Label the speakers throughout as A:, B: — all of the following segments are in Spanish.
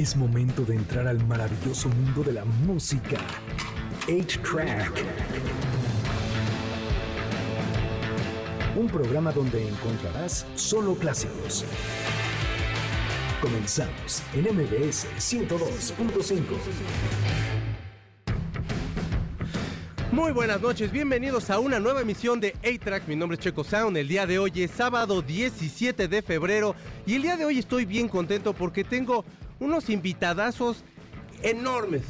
A: Es momento de entrar al maravilloso mundo de la música. 8-Track. Un programa donde encontrarás solo clásicos. Comenzamos en MBS 102.5.
B: Muy buenas noches, bienvenidos a una nueva emisión de A-Track. Mi nombre es Checo Sound. El día de hoy es sábado 17 de febrero y el día de hoy estoy bien contento porque tengo unos invitadazos enormes.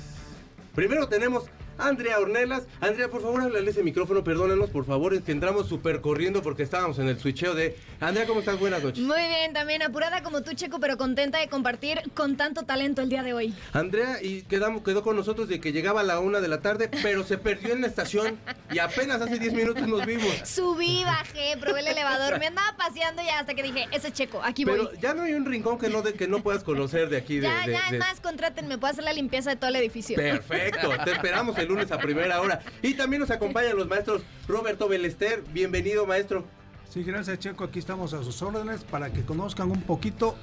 B: Primero tenemos Andrea Ornelas. Andrea, por favor, háblale ese micrófono, perdónanos, por favor, es que entramos súper corriendo porque estábamos en el switcheo de... Andrea, ¿cómo estás? Buenas noches.
C: Muy bien, también apurada como tú, Checo, pero contenta de compartir con tanto talento el día de hoy.
B: Andrea y quedamos, quedó con nosotros de que llegaba a la una de la tarde, pero se perdió en la estación y apenas hace 10 minutos nos vimos.
C: Subí, bajé, probé el elevador, me andaba paseando ya hasta que dije, ese es Checo, aquí voy.
B: Pero ya no hay un rincón que no, de, que no puedas conocer de aquí. De,
C: ya,
B: de-
C: ya,
B: de-
C: además, contrátenme, puedo hacer la limpieza de todo el edificio.
B: Perfecto, te esperamos el lunes a primera hora. Y también nos acompañan los maestros Roberto Belester. Bienvenido, maestro.
D: Sí, gracias Checo, aquí estamos a sus órdenes para que conozcan un poquito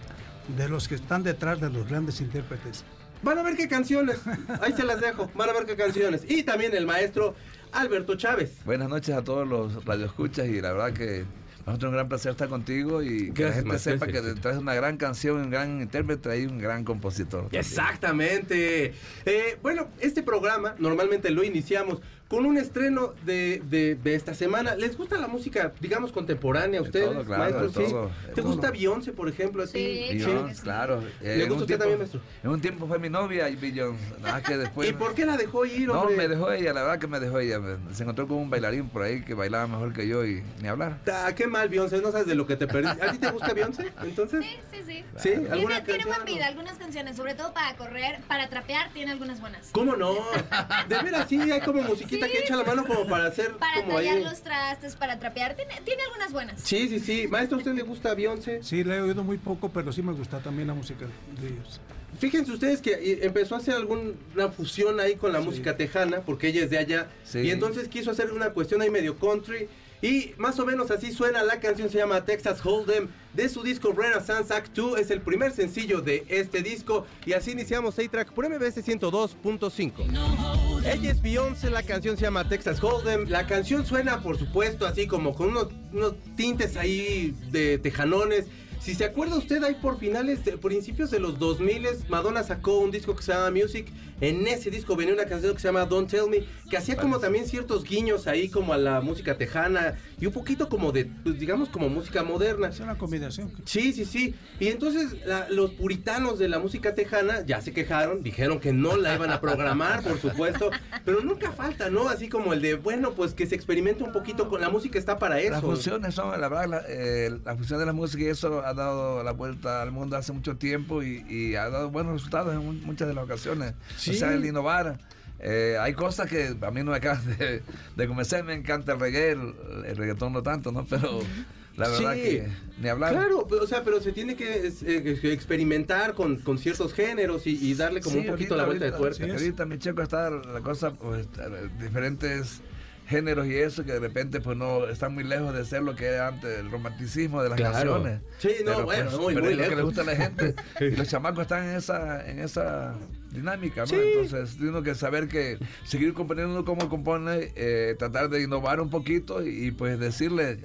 D: de los que están detrás de los grandes intérpretes.
B: Van a ver qué canciones. Ahí se las dejo. Van a ver qué canciones. Y también el maestro Alberto Chávez.
E: Buenas noches a todos los radioescuchas y la verdad que nosotros es un gran placer estar contigo y que la gente sepa que detrás de una gran canción, un gran intérprete y un gran compositor.
B: Exactamente. Eh, bueno, este programa normalmente lo iniciamos con un estreno de, de- de esta semana. ¿Les gusta la música, digamos, contemporánea a
E: De
B: ustedes,
E: todo, claro,
B: maestros?
E: de
B: Sí.
E: todo,
B: ¿Te gusta. Beyoncé, por ejemplo, a ti?
C: Sí,
E: Beyoncé, claro.
B: ¿Le
E: en
B: gusta
E: un
B: usted
E: tiempo-
B: también, maestro?
E: En un tiempo fue mi novia y Beyoncé. Nada más que después.
B: ¿Y por qué la dejó ir,
E: No,
B: hombre?
E: me dejó ella, la verdad que me dejó ella. Se encontró con un bailarín por ahí que bailaba mejor que yo y ni hablar.
B: Ah, qué mal, Beyoncé, no sabes de lo que te perdiste. ¿A ti te gusta Beyoncé? Entonces,
C: Sí, sí, sí.
B: ¿sí?
C: Tiene,
B: ¿Alguna
C: tiene buen
B: canción?
C: vida, algunas canciones, sobre todo para correr, para trapear, tiene algunas buenas.
B: ¿Cómo no? De veras, sí, hay como musiquita que echa la mano como para hacer
C: Para
B: como
C: tallar
B: ahí.
C: los trastes, para trapear, tiene, tiene algunas buenas.
B: Sí, sí, sí. Maestro, ¿a usted le gusta Beyoncé?
D: Sí, le he oído muy poco, pero sí me gusta también la música de ellos.
B: Fíjense ustedes que eh, empezó a hacer alguna fusión ahí con la
D: Sí.
B: música tejana, porque ella es de allá.
E: Sí.
B: Y entonces quiso hacer una cuestión ahí medio country. Y más o menos así suena la canción, se llama Texas Hold'em, de su disco Renaissance Act 2. Es el primer sencillo de este disco. Y así iniciamos A-Track por MBS 102.5. Ella es Beyoncé, la canción se llama Texas Hold'em. La canción suena, por supuesto, así como con unos, unos tintes ahí de tejanones. Si se acuerda usted, ahí por finales, de, principios de los 2000 Madonna sacó un disco que se llama Music. En ese disco venía una canción que se llama Don't Tell Me, que hacía como también ciertos guiños ahí como a la música tejana y un poquito como de, pues, digamos, como música moderna.
D: Es una combinación.
B: Sí, sí, sí. Y entonces la- los puritanos de la música tejana ya se quejaron, dijeron que no la iban a programar, por supuesto, pero nunca falta, ¿no? Así como el de, bueno, pues que se experimente un poquito con la música, está para eso.
E: Las funciones son, la verdad, la, eh, la función de la música y eso ha dado la vuelta al mundo hace mucho tiempo y, y ha dado buenos resultados en mu- muchas de las ocasiones.
B: Sí.
E: O sea, el innovar. Eh, hay cosas que a mí no me acaban de, de convencer, me encanta el reggae, el, el reggaetón no tanto, ¿no? Pero la verdad
B: Sí.
E: que ni hablar.
B: Claro, pero, o sea, pero se tiene que eh, experimentar con, con ciertos géneros y, y darle como
E: Sí,
B: un poquito
E: ahorita-
B: la vuelta de tuerca.
E: sí, ahorita mi checo está la cosa, pues, diferentes géneros y eso que de repente pues no están muy lejos de ser lo que era antes el romanticismo de las
B: Claro.
E: canciones.
B: Sí, no, bueno, muy,
E: pero
B: muy
E: es lo que le gusta a la gente y los chamacos están en esa en esa dinámica, ¿no?
B: Sí.
E: Entonces tiene que saber que seguir componiendo como compone, eh, tratar de innovar un poquito y, y, pues decirle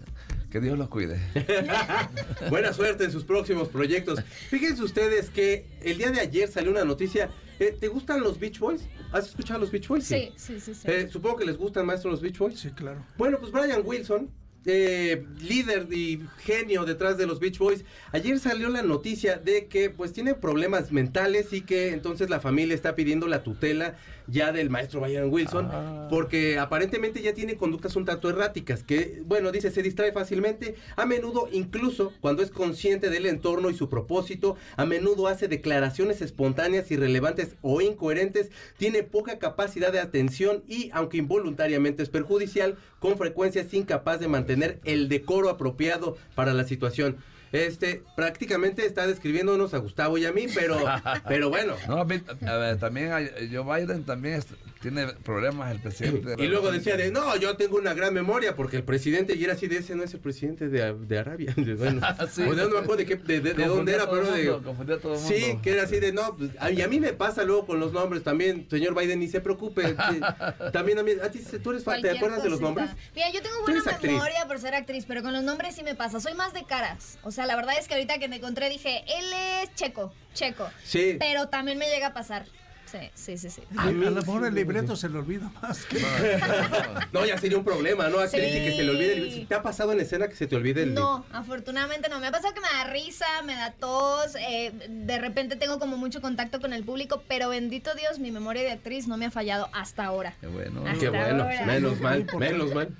E: que Dios los cuide.
B: Buena suerte en sus próximos proyectos. Fíjense ustedes que el día de ayer salió una noticia. Eh, ¿Te gustan los Beach Boys? ¿Has escuchado a los Beach Boys?
C: Sí, sí, sí, sí.
B: Eh, supongo que les gustan, maestro, los Beach Boys.
D: Sí, claro.
B: Bueno, pues Brian Wilson, eh, líder y genio detrás de los Beach Boys, ayer salió la noticia de que pues tiene problemas mentales y que entonces la familia está pidiendo la tutela ya del maestro Brian Wilson
E: Ah.
B: porque aparentemente ya tiene conductas un tanto erráticas que, bueno, dice, se distrae fácilmente, a menudo incluso cuando es consciente del entorno y su propósito, a menudo hace declaraciones espontáneas, irrelevantes o incoherentes, tiene poca capacidad de atención y, aunque involuntariamente es perjudicial, con frecuencia es incapaz de mantener el decoro apropiado para la situación. Este, prácticamente está describiéndonos a Gustavo y a mí, pero, pero bueno.
E: No, a mí, a ver, también hay- Joe Biden también es- tiene problemas el presidente. de la
B: Y luego decía de, no, yo tengo una gran memoria porque el presidente, y era así de ese, no es el presidente de, de Arabia. Bueno,
E: Sí.
B: o de, no me acuerdo de, qué- de, de- de dónde era, pero de...
E: mundo, confundía a todo el
B: Sí,
E: mundo.
B: que era así de, no, pues, a- y a mí me pasa luego con los nombres también, señor Biden, ni se preocupe. también a mí, a ti, tú eres, ¿te acuerdas de los nombres?
C: Mira, yo tengo buena memoria por ser actriz, pero con los nombres sí me pasa. Soy más de caras. O sea, la verdad es que ahorita que me encontré dije, él es checo, checo.
B: Sí.
C: Pero también me llega a pasar. Sí, sí, sí, sí.
D: A, lo mejor el libreto se le olvida más que...
B: No, ya sería un problema, ¿no?
C: Sí.
B: que se le olvide el. ¿Te ha pasado en escena que se te olvide el
C: No, afortunadamente no. Me ha pasado que me da risa, me da tos, eh, de repente tengo como mucho contacto con el público, pero bendito Dios, mi memoria de actriz no me ha fallado hasta ahora.
E: Qué bueno.
C: Hasta
B: Qué bueno,
C: ahora.
B: menos mal, menos mal.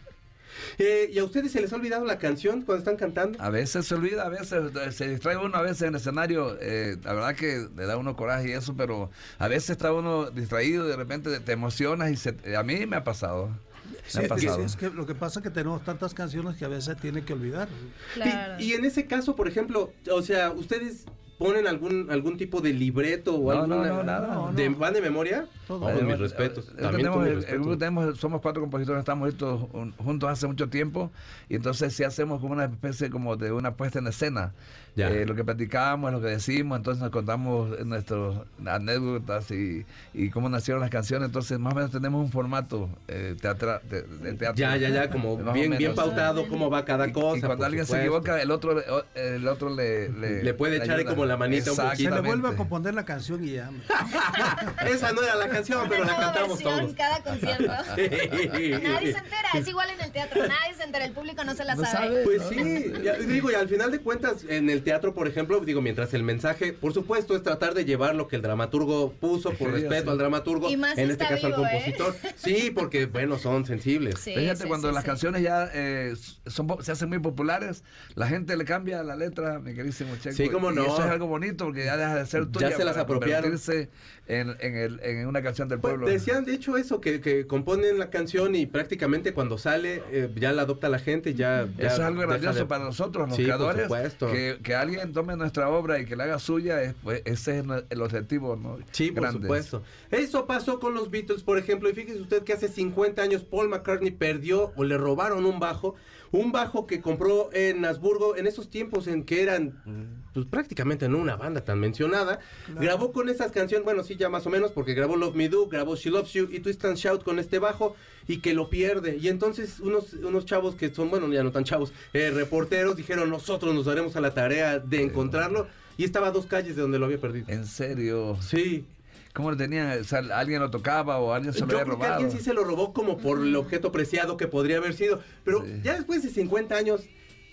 B: Eh, ¿Y a ustedes se les ha olvidado la canción cuando están cantando?
E: A veces se olvida, a veces eh, se distrae uno, a veces en el escenario, eh, la verdad que le da uno coraje y eso, pero a veces está uno distraído y de repente te emocionas y se, eh, a mí me ha pasado. Me
D: Sí,
E: ha
D: es que-
E: pasado.
D: es que lo que pasa es que tenemos tantas canciones que a veces tiene que olvidar.
C: Claro.
B: Y, y en ese caso, por ejemplo, o sea, ¿ustedes ponen algún algún tipo de libreto o
E: No, no, no, nada.
D: No,
B: de,
D: no.
B: ¿Van de memoria?
D: Todo.
B: No,
E: Eh,
B: mis respetos.
E: eh,
B: También
E: tenemos
B: con mis
E: el- el
B: respetos.
E: grupo tenemos- somos cuatro compositores, estamos estos un- juntos hace mucho tiempo y entonces sí hacemos como una especie como de una puesta en escena.
B: Ya.
E: Eh, lo que platicamos, lo que decimos, entonces nos contamos nuestras anécdotas y, y cómo nacieron las canciones, entonces más o menos tenemos un formato eh, teatra- de, de teatro.
B: Ya, ya, ya, como bien, bien pautado cómo va cada
E: Y-
B: cosa.
E: Y, cuando alguien se equivoca, el otro, le- o- el otro le, le,
B: Le puede echar
E: ayuda.
B: como la manita un poquito.
D: Se le vuelve a componer la canción y ya.
B: Esa no era la canción, pero la cantamos
C: versión
B: todos.
C: cada concierto. Nadie se entera, es igual en el teatro, nadie se entera, el público no se la
E: No
C: sabe.
E: sabe.
B: Pues sí, ya, digo, y al final de cuentas, en el teatro, por ejemplo, digo, mientras el mensaje, por supuesto, es tratar de llevar lo que el dramaturgo puso, por
E: Sí,
B: respeto
E: sí.
B: al dramaturgo,
C: Y más
B: en este caso
C: vivo,
B: al
C: ¿eh?
B: compositor. Sí, porque, bueno, son sensibles.
C: Sí,
E: Fíjate,
C: sí,
E: cuando
C: sí,
E: las
C: sí.
E: canciones ya eh, son, se hacen muy populares, la gente le cambia la letra, mi queridísimo Checo.
B: Sí, cómo
E: y
B: no.
E: eso es algo bonito porque ya deja de ser tuya
B: Ya se las apropiaron.
E: convertirse en, en, el- en una canción del
B: Pues,
E: pueblo.
B: decían, de hecho, eso, que, que componen la canción y prácticamente cuando sale, eh, ya la adopta la gente y ya... ya
E: Eso es algo grandioso
B: de-
E: para nosotros, los
B: Sí, por
E: creadores.
B: supuesto.
E: Que, que alguien tome nuestra obra y que la haga suya, es, pues, ese es el objetivo ¿no?
B: Sí, por supuesto. Eso pasó con los Beatles, por ejemplo, y fíjese usted que hace 50 años Paul McCartney perdió o le robaron un bajo, un bajo que compró en Habsburgo en esos tiempos en que eran pues prácticamente no una banda tan mencionada. Grabó con esas canciones, bueno, sí, ya más o menos, porque grabó Love Me Do, grabó She Loves You y Twist and Shout con este bajo y que lo pierde. Y entonces unos, unos chavos que son, bueno, ya no tan chavos, eh, reporteros dijeron, nosotros nos daremos a la tarea de encontrarlo. Y estaba a dos calles de donde lo había perdido.
E: En serio.
B: Sí.
E: ¿Cómo lo? O sea, ¿Alguien lo tocaba o alguien se
B: Yo
E: lo había
B: creo que
E: robado?
B: alguien sí se lo robó como por el objeto preciado que podría haber sido. Pero
E: Sí.
B: ya después de 50 años,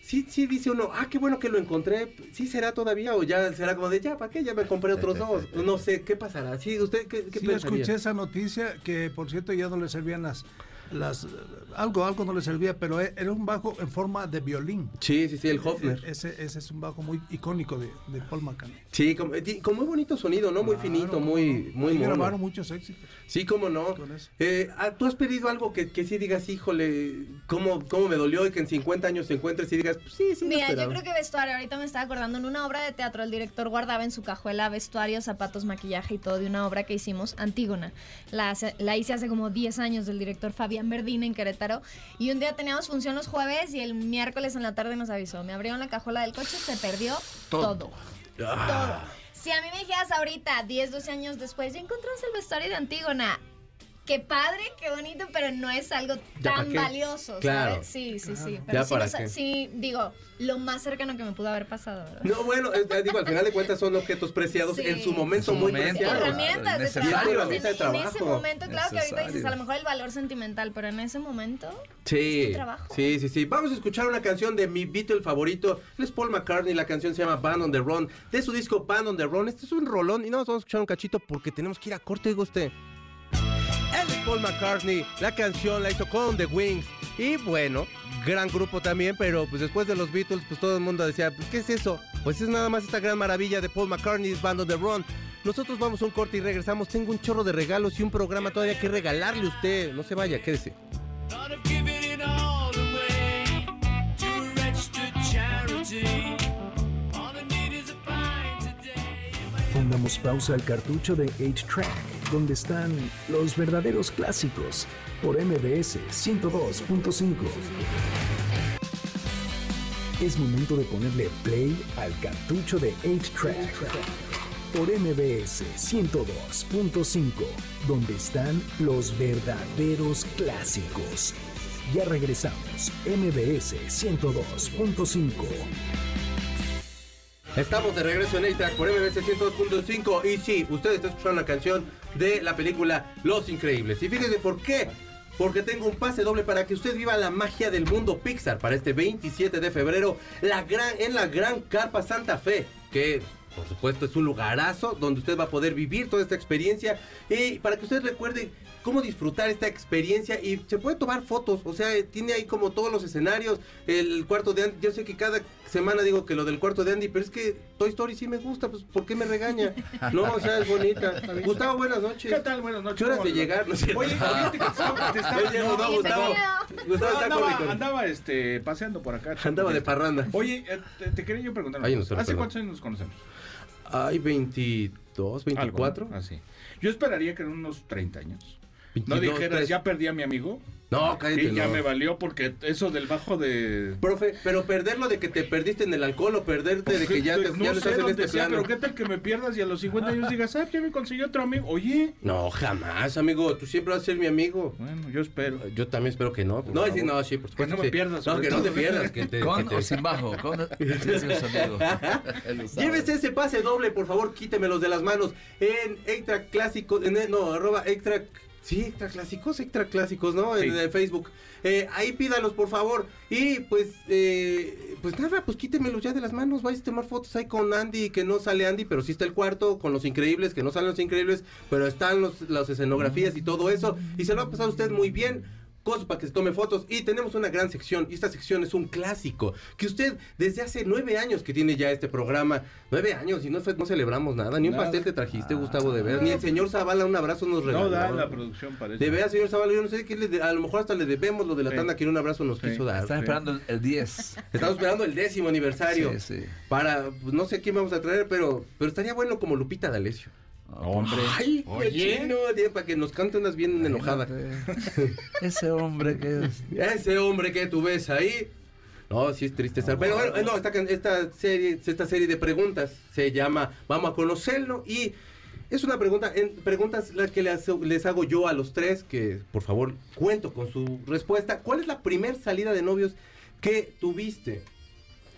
B: sí, sí dice uno, ah, qué bueno que lo encontré. ¿Sí será todavía? O ya será como de, ya, ¿para qué? Ya me compré otros dos. No sé, ¿qué pasará? Sí, ¿usted qué, qué
D: Sí,
B: pensaría?
D: escuché esa noticia que, por cierto, ya no le servían las, las algo, algo no le servía, pero e- era un bajo en forma de violín.
B: Sí, sí, sí, el Hofner.
D: E- Ese, ese es un bajo muy icónico de, de Paul McCartney.
B: Sí, con, con muy bonito sonido, ¿no? Muy
D: Claro,
B: finito, muy,
D: no.
B: muy mono.
D: grabaron muchos éxitos.
B: Sí, cómo no.
D: Con eso.
B: Eh, ah, ¿Tú has pedido algo que, que sí digas, híjole, cómo, cómo me dolió y que en 50 años te encuentres y digas, pues sí, sí,
C: Mira, yo
B: esperaba"?
C: creo que vestuario, ahorita me estaba acordando, en una obra de teatro el director guardaba en su cajuela vestuario, zapatos, maquillaje y todo de una obra que hicimos, Antígona. La, la hice hace como 10 años del director Fabián Verdín en Querétaro y un día teníamos función los jueves y el miércoles en la tarde nos avisó, me abrieron la cajuela del coche, se perdió
E: Todo.
C: todo.
B: Ah.
C: Todo. Si a mí me dijeras ahorita, 10, 12 años después, ya encontraste el vestuario de Antígona. Qué padre, qué bonito, pero no es algo
B: ¿Ya pa'
C: tan? Valioso,
B: Claro.
C: ¿sabes? Sí, sí, sí.
B: ¿Ya
C: Pero sí,
B: qué?
C: sí, digo, lo más cercano que me pudo haber pasado, ¿verdad?
B: No, bueno, eh, eh, digo, al final de cuentas son objetos preciados
C: Sí.
B: en su momento muy
E: momento,
B: preciados.
C: Herramientas de trabajo.
B: de
C: En- En ese momento, claro que ahorita dices, a lo mejor el valor sentimental, pero en ese momento.
B: Sí,
C: Es tu trabajo.
B: sí, sí, sí. Vamos a escuchar una canción de mi Beatle favorito. Es Paul McCartney. La canción se llama Band on the Run. De su disco Band on the Run. Este es un rolón. Y no, vamos a escuchar un cachito porque tenemos que ir a corte, digo usted. Paul McCartney. La canción la hizo con The Wings. Y bueno, gran grupo también. Pero pues después de los Beatles, pues todo el mundo decía, pues, ¿qué es eso? Pues es nada más esta gran maravilla de Paul McCartney, Band on the Run. Nosotros vamos a un corte y regresamos. Tengo un chorro de regalos y un programa todavía que regalarle a usted. No se vaya, quédese.
A: Pongamos pausa al cartucho de 8-Track donde están los verdaderos clásicos, por MBS 102.5. Es momento de ponerle play al cartucho de 8-Track por MBS 102.5, donde están los verdaderos clásicos. Ya regresamos, MBS 102.5.
B: Estamos de regreso en A-Track por MBC 102.5 y sí, usted está escuchando la canción de la película Los Increíbles. Y fíjese por qué. Porque tengo un pase doble para que usted viva la magia del mundo Pixar para este 27 de febrero la gran, en la Gran Carpa Santa Fe, que por supuesto es un lugarazo donde usted va a poder vivir toda esta experiencia y para que usted recuerde cómo disfrutar esta experiencia y se puede tomar fotos, o sea, tiene ahí como todos los escenarios, el cuarto de Andy, yo sé que cada semana digo que lo del cuarto de Andy, pero es que Toy Story sí me gusta, pues ¿por qué me regaña? No, o sea, es bonita. Gustavo, buenas noches.
F: ¿Qué tal? Buenas noches.
B: ¿Qué horas
F: ¿Cómo
B: de llegar? No.
F: Oye, que te estaba,
B: no,
F: no,
B: Gustavo. Gustavo está
F: andaba,
B: con-
F: andaba, este, paseando por acá.
B: Andaba de parranda.
F: Oye, eh, te, te quería yo preguntar.
B: Ay, no,
F: ¿Hace
B: perdón.
F: cuántos años nos conocemos?
B: Hay 22, 24.
F: Algo, ¿no? Así. Yo esperaría que en unos 30 años. No
B: 22,
F: dijeras, ya perdí a mi amigo.
B: No, cállate.
F: Y ya
B: no.
F: me valió porque eso del bajo de.
B: Profe, pero perderlo de que te perdiste en el alcohol o perderte de que ya, te,
F: no
B: ya no
F: sé
B: estás en
F: dónde
B: este
F: sea,
B: plano.
F: pero qué tal que me pierdas y a los 50 años digas, ah, ya me consiguió otro amigo. Oye.
B: No, jamás, amigo. Tú siempre vas a ser mi amigo.
F: Bueno, yo espero.
B: Yo también espero que no. No, sí, no, sí, por supuesto.
F: no me pierdas,
B: No, que no te pierdas. Que te,
E: Con
B: que te-
E: o sin bajo, con.
B: Llévese ese pase doble, por favor, quítemelos de las manos en Extra Clásicos, en, no, arroba Extra, sí, Extra Clásicos, Extra Clásicos, ¿no? En, Facebook. Eh, ahí pídalos, por favor. Y pues, eh, pues nada, pues quítemelos ya de las manos. Vais a tomar fotos ahí con Andy, que no sale Andy, pero sí está el cuarto, con los increíbles, que no salen los increíbles, pero están los, las escenografías y todo eso. Y se lo va a pasar usted muy bien. Cosas para que se tome fotos y tenemos una gran sección y esta sección es un clásico que usted desde hace nueve años que tiene ya este programa nueve años y no, no celebramos nada ni un
F: Nada.
B: pastel te trajiste Gustavo de ver ni el señor Zavala un abrazo nos regaló
F: No da la producción para eso.
B: de veras señor Zavala yo no sé qué le de- a lo mejor hasta le debemos lo de la
F: Sí.
B: tanda que un abrazo nos
F: Sí.
B: quiso dar
E: Están esperando el 10.
B: estamos esperando el décimo aniversario
E: Sí, sí.
B: para pues, no sé quién vamos a traer pero pero estaría bueno como Lupita D'Alessio
F: Hombre.
B: ay qué
F: Oye.
B: chino, tío, para que nos cante unas bien enojadas
E: Ese hombre que es.
B: Ese hombre que tú ves ahí. No, sí es triste. estar- Pero bueno, no, esta, serie, esta serie de preguntas se llama Vamos a conocerlo y es una pregunta, en, preguntas la que les, les hago yo a los tres, que por favor cuento con su respuesta. ¿Cuál es la primer salida de novios que tuviste?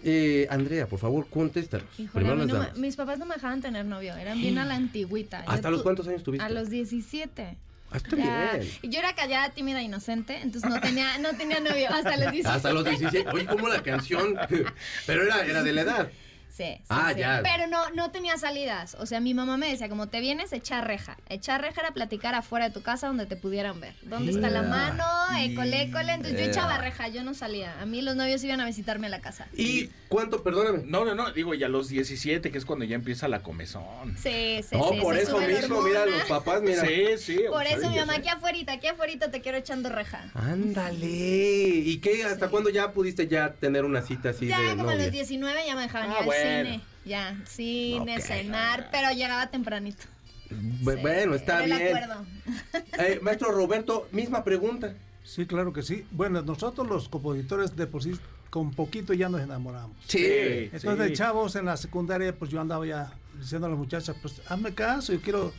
B: Eh, Andrea, por favor, contéstanos.
C: Híjole,
B: Primero
C: no me- mis papás no me dejaban tener novio, eran bien a la antigüita. Yo
B: ¿Hasta los cuántos años tuviste?
C: A los 17.
B: Ah, está
C: Ya.
B: bien.
C: Y yo era callada, tímida, inocente, entonces no tenía, no tenía novio hasta los 17.
B: Hasta los 17. Oye, ¿cómo la canción? Pero era, era de la edad.
C: Sí, sí,
B: Ah,
C: sí.
B: ya.
C: Pero no, no tenía salidas. O sea, mi mamá me decía, como te vienes, echar reja. Echar reja era platicar afuera de tu casa donde te pudieran ver. ¿Dónde está la mano? École, école. Entonces yo
E: Yeah.
C: echaba reja, yo no salía. A mí los novios iban a visitarme a la casa.
B: ¿Y cuánto, perdóname?
F: No, no, no, digo, ya a los 17, que es cuando ya empieza la comezón.
C: Sí, sí,
B: No,
C: sí.
B: por
C: se
B: eso mismo, mira, los papás, mira.
F: Sí, sí.
C: Por
F: o sea,
C: eso mi mamá, aquí afuera, aquí afuera te quiero echando reja.
B: Ándale. ¿Y qué? ¿Hasta cuándo ya pudiste ya tener una cita así
C: ya
B: de
C: como a
B: novia?
C: los 19 ya me dejaban
F: Ah,
C: ir
F: bueno.
C: Cine. Ya, cine,
B: Ok.
C: cenar, pero llegaba tempranito. Sí,
B: Bueno, está bien.
C: acuerdo.
B: Eh, maestro Roberto, misma pregunta.
D: Sí, claro que sí. Bueno, nosotros los compositores de por sí, con poquito ya nos enamoramos.
B: Sí.
D: Entonces,
F: sí.
D: chavos en la secundaria, pues yo andaba ya diciendo a las muchachas, pues hazme caso, yo quiero.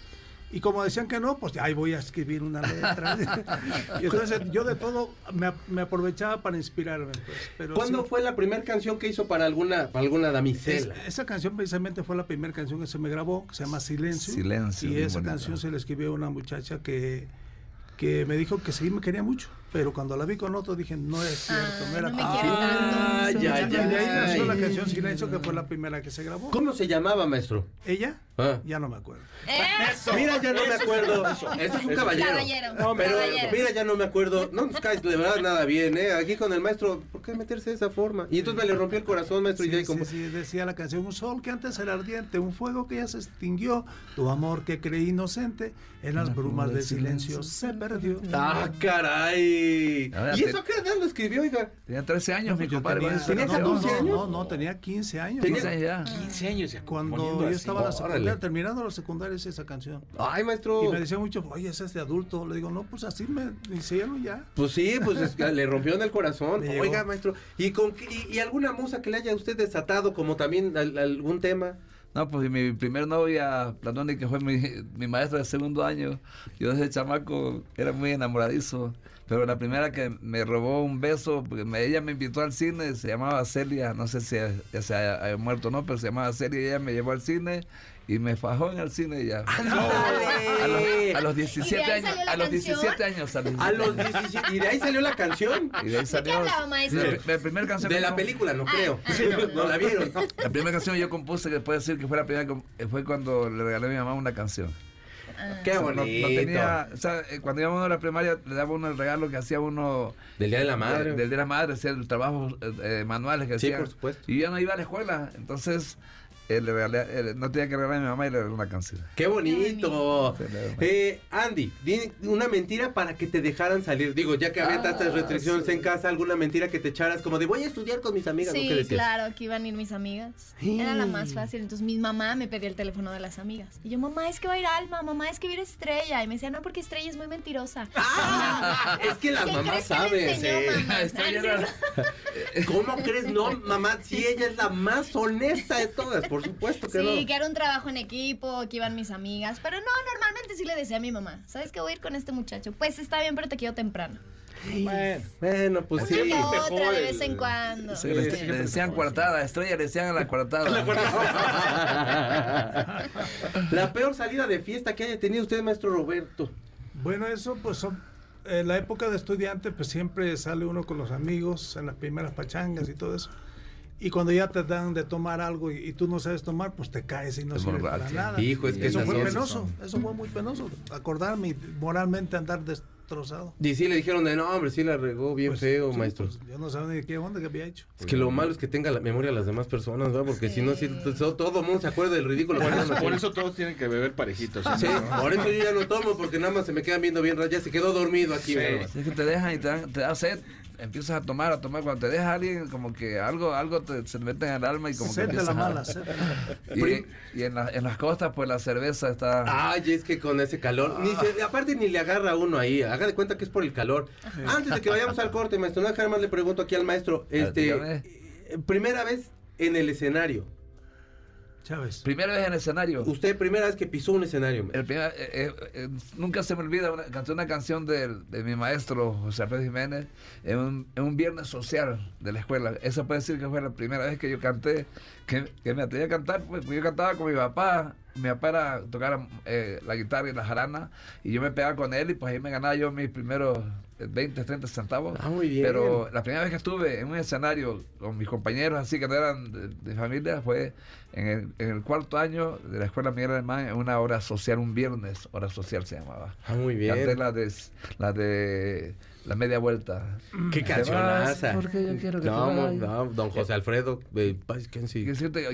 D: Y como decían que no, pues ya ahí voy a escribir una letra. y entonces yo de todo me, me aprovechaba para inspirarme. Pues, pero
B: ¿Cuándo
D: sí,
B: fue la primera canción que hizo para alguna, para alguna
D: es-
B: damisela?
D: esa canción precisamente fue la primera canción que se me grabó, que se llama Silencio.
E: Silencio,
D: Y esa canción se la escribió a una muchacha que, que me dijo que sí me quería mucho. Pero cuando la vi con otro dije, no es cierto,
C: Ah,
D: no era
C: no me
D: contigo".
C: quiere
B: Ah,
C: tanto.
B: ya,
D: Y de ahí
B: ya.
D: nació la canción Silencio, que fue la primera que se grabó.
B: ¿Cómo se llamaba, maestro?
D: ¿Ella?
B: Ah.
D: Ya no me acuerdo.
C: ¡Eso!
B: Mira, ya no me acuerdo. Ese es un caballero.
C: Caballero,
B: No, pero
C: caballero.
B: mira, ya no me acuerdo. No nos caes de verdad nada bien, ¿eh? Aquí con el maestro, ¿por qué meterse de esa forma? Y entonces me le rompió el corazón, maestro. y de ahí
D: Sí,
B: como...
D: sí, sí, decía la canción, un sol que antes era ardiente, un fuego que ya se extinguió, tu amor que creí inocente, en las brumas del silencio se perdió.
B: ¡Ah, caray! ¿Y
E: te-
B: eso a qué edad lo escribió, oiga?
E: Tenía 13 años, mi
D: Yo
E: compadre.
D: tenía,
B: ¿Tenía
E: hizo esa
D: no,
B: 14
E: canción.
B: años?
D: no, no, no, tenía 15 años.
B: Tenía-
E: 15 años ya.
F: 15 años ya
D: Cuando yo estaba en la termina- terminando la secundaria es esa canción.
B: Ay, maestro.
D: Y me decía mucho, oye, ese es de adulto. Le digo, no, pues así me hicieron ya.
B: Pues sí, pues es que le rompió en el corazón. Oiga, maestro, ¿y, con y, y alguna musa que le haya usted desatado como también al- algún tema?
E: No, pues mi primer novia, Planoni, que fue mi, mi maestra de segundo año, yo desde chamaco era muy enamoradizo, pero la primera que me robó un beso, porque me- ella me invitó al cine, se llamaba Celia, no sé si ya, se haya muerto o no, pero se llamaba Celia y ella me llevó al cine y me fajó en el cine ya. a, los, a los 17
C: ¿Y de ahí
E: años,
C: salió
E: a los
C: canción?
E: 17 años. A los
B: A
E: 17
B: los 17. Y de ahí salió la canción.
E: Y de ahí
C: ¿De qué
E: salió.
C: hablaba, maestro?
E: La, la primera canción
B: De la
E: yo-
B: película, no creo. No la vieron.
E: La primera canción que yo compuse, que puedo decir que fue la primera, que- fue cuando le regalé a mi mamá una canción.
B: Qué
E: No-
B: bonito.
E: No, tenía, o sea, eh, cuando íbamos a la primaria le daba uno el regalo que hacía uno
B: Del Día de la
E: de-
B: Madre.
E: del Día de la Madre, hacía los trabajos eh, eh, manuales que
B: Sí,
E: hacían.
B: por supuesto.
E: Y yo no iba a la escuela, entonces le regalé, eh, no tenía que regalar a mi mamá y le regalé una canción.
B: Qué bonito. Eh, Andy, di una mentira para que te dejaran salir. Digo, ya que había
E: Ah,
B: tantas restricciones en casa, alguna mentira que te echaras como de voy a estudiar con mis amigas. ¿no? ¿Qué
C: Sí,
B: decías?
C: claro, que iban a ir mis amigas. Era la más fácil. Entonces mi mamá me pedía el teléfono de las amigas. Y yo, mamá, es que va a ir Alma, mamá, es que va a ir Estrella. Y me decía, no, porque Estrella es muy mentirosa.
B: Ah, es que las
C: ¿Quién
B: mamás saben. ¿Cómo crees? No, mamá, si ella es la más honesta de todas, por supuesto que
C: Sí,
B: no.
C: que era un trabajo en equipo, que iban mis amigas. Pero no, normalmente sí le decía a mi mamá, ¿sabes que voy a ir con este muchacho? Pues está bien, pero te quiero temprano.
F: Bueno,
B: Bueno, pues sí.
C: Otra de vez en cuando.
E: Sí, le, le decían coartada, estrella le decían a la coartada.
B: La peor salida de fiesta que haya tenido usted, maestro Roberto.
D: Bueno, eso pues son, en la época de estudiante pues siempre sale uno con los amigos en las primeras pachangas y todo eso. Y cuando ya te dan de tomar algo y, y tú no sabes tomar, pues te caes y no sirve para nada.
B: Hijo, es que
D: eso fue
B: son-
D: penoso, eso fue muy penoso. Acordarme y moralmente andar destrozado.
B: Y sí le dijeron de no, hombre, sí la regó bien
D: Pues,
B: feo,
D: sí,
B: maestro.
D: pues, yo no sabía ni de qué onda que había hecho.
B: Es que lo malo es que tenga la memoria de las demás personas, ¿verdad? Porque si no, si todo, todo el mundo se acuerda del ridículo
F: por eso, por
B: haciendo.
F: eso todos tienen que beber parejitos.
B: Sí, por eso yo ya no tomo, porque nada más se me quedan viendo bien. Ya se quedó dormido aquí,
E: es que te dejan y te, dan- te da sed, empiezas a tomar, a tomar. Cuando te deja alguien, como que algo algo te, se te mete en el alma y como
D: Sed
E: que
D: la
E: a-
D: mala, mala.
E: Y, y en, la- en las costas, pues la cerveza está.
B: Ay, es que con ese calor, ni se- aparte ni le agarra a uno ahí, haga de cuenta que es por el calor. Antes de que vayamos al corte, maestro, no dejar más le pregunto aquí al maestro, este,
E: dígame.
B: eh, primera vez en el escenario,
D: Chávez.
E: Primera vez en el escenario.
B: usted primera vez que pisó un escenario.
E: El primer- eh, eh, eh, nunca se me olvida, una, canté una canción de, de mi maestro José Alfredo Jiménez en un, en un viernes social de la escuela. Esa puede decir que fue la primera vez que yo canté, que, que me atreví a cantar, pues, yo cantaba con mi papá. Mi papá era tocar eh, la guitarra y la jarana y yo me pegaba con él y pues ahí me ganaba yo mis primeros 20, 30 centavos.
B: Ah, muy bien.
E: Pero la primera vez que estuve en un escenario con mis compañeros así que no eran de, de familia fue en el, en el cuarto año de la escuela Miguel Alemán en una hora social, un viernes, hora social se llamaba.
B: Ah, muy bien.
E: Canté la de, la de la media vuelta.
B: Qué cancionaza.
E: porque yo quiero que
B: no,
E: te
B: no, don José Alfredo, eh,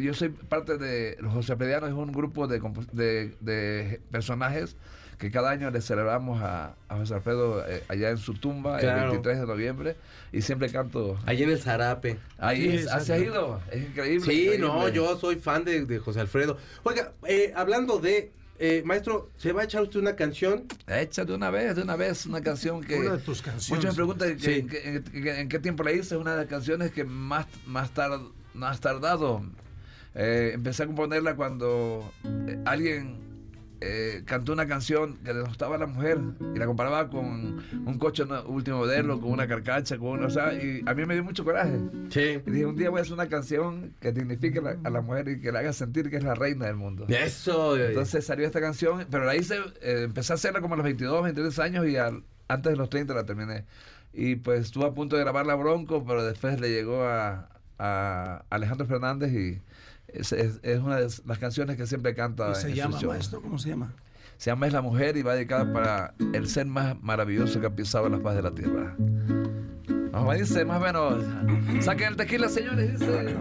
E: yo soy parte de los José Alfredianos, es un grupo de, de, de personajes que cada año le celebramos a, a José Alfredo eh, allá en su tumba
B: Claro.
E: el 23 de noviembre y siempre canto.
B: Allí en el Zarape.
E: Ahí,
D: Sí,
E: ¿has
D: exacto.
E: ido? Es increíble.
B: Sí,
E: increíble.
B: no, yo soy fan de, de José Alfredo. Oiga, eh, hablando de, eh, maestro, ¿se va a echar usted una canción?
E: Echa de una vez, de una vez, una canción que...
D: Una de tus canciones.
E: Muchos me preguntan que-
B: Sí.
E: en, qué- en qué- en qué tiempo la hice, es una de las canciones que más, más, tar- más tardado. Eh, empecé a componerla cuando eh, alguien eh, cantó una canción que le gustaba a la mujer y la comparaba con un coche último modelo, con una carcacha, con una, o sea, y a mí me dio mucho coraje.
B: Sí.
E: Y dije, un día voy a hacer una canción que dignifique la- a la mujer y que la haga sentir que es la reina del mundo.
B: Eso.
E: Entonces salió esta canción, pero la hice, eh, empecé a hacerla como a los 22, 23 años y al- antes de los 30 la terminé. Y pues estuve a punto de grabarla Bronco, pero después le llegó a, a Alejandro Fernández y es, es- es una de las canciones que siempre canta.
D: ¿Y se
E: en
D: llama, maestro? ¿Cómo se llama?
E: Se llama Es la Mujer y va dedicada para el ser más maravilloso que ha pisado la paz de la tierra. Vamos, dice más o menos. Saquen el tequila, señores, dice.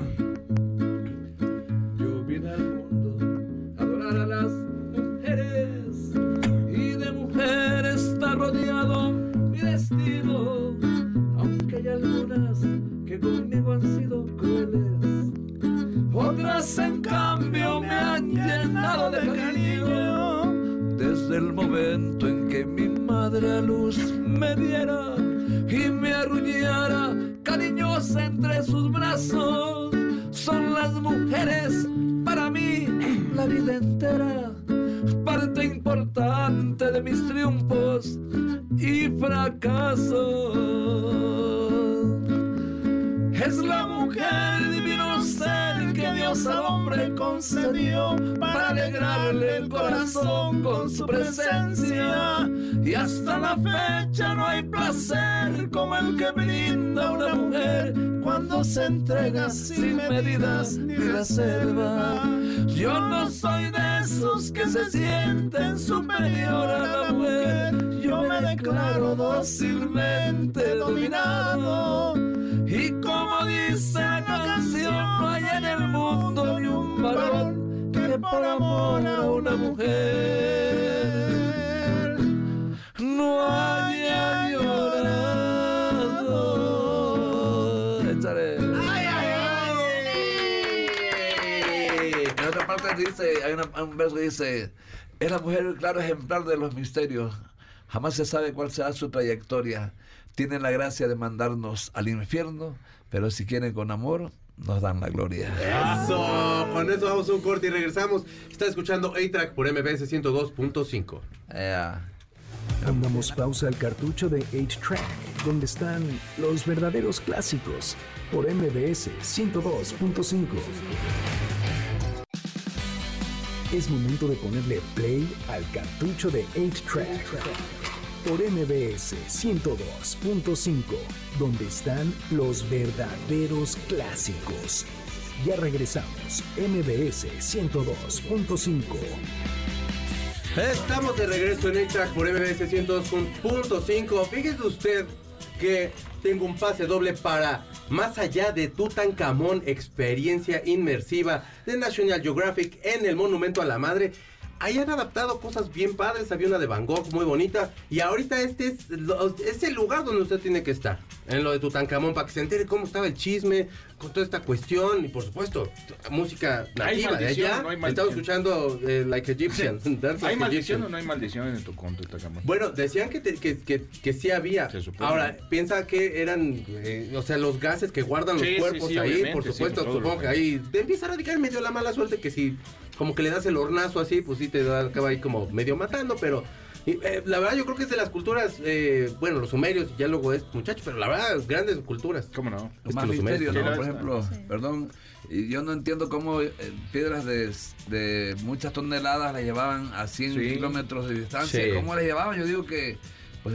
E: Cuando se entrega sin medidas ni reserva. Yo no soy de esos que se sienten superior a la mujer. Yo me declaro dócilmente dominado. Dice, hay una- un verso que dice, es la mujer el claro ejemplar de los misterios. Jamás se sabe cuál será su trayectoria. Tienen la gracia de mandarnos al infierno, pero si quieren con amor, nos dan la gloria.
B: Eso, con eso vamos a un corte y regresamos. Está escuchando A-Track por MBS 102.5.
E: Ea.
A: Pongamos pausa al cartucho de 8-Track, donde están los verdaderos clásicos, por MBS 102.5. Es momento de ponerle play al cartucho de 8-Track, por MBS 102.5, donde están los verdaderos clásicos. Ya regresamos, MBS 102.5.
B: Estamos de regreso en A-Track por MBS 102.5. Fíjese usted que tengo un pase doble para Más allá de Tutankamón, experiencia inmersiva de National Geographic en el Monumento a la Madre. Ahí han adaptado cosas bien padres, había una de Van Gogh muy bonita y ahorita este es, lo- es el lugar donde usted tiene que estar, en lo de Tutankamón, para que se entere cómo estaba el chisme con toda esta cuestión y por supuesto música nativa de allá.
F: no maldición.
B: escuchando eh, Like Egyptian.
F: ¿Hay
B: Like
F: maldición
B: Egyptian.
F: o no hay maldición en tu conto, Tacamón?
B: Bueno, decían que, te- que, que, que sí había.
F: Se supone.
B: Ahora, piensa que eran, eh, o sea, los gases que guardan
F: Sí,
B: los cuerpos
F: sí,
B: ahí, por supuesto, supongo
F: que
B: ahí te empieza a radicar medio la mala suerte que si como que le das el hornazo así, pues sí te da, acaba ahí como medio matando, pero y, eh, la verdad yo creo que es de las culturas, eh, bueno, los sumerios, ya luego es muchacho, pero la verdad, grandes culturas.
F: ¿Cómo no?
B: Es
E: Más
B: que los sumerios-
E: ¿no? Por ejemplo,
C: Sí.
E: perdón, y yo no entiendo cómo eh, piedras de, de muchas toneladas las llevaban a 100
F: Sí.
E: kilómetros de distancia.
B: Sí.
E: ¿Cómo las llevaban? Yo digo que,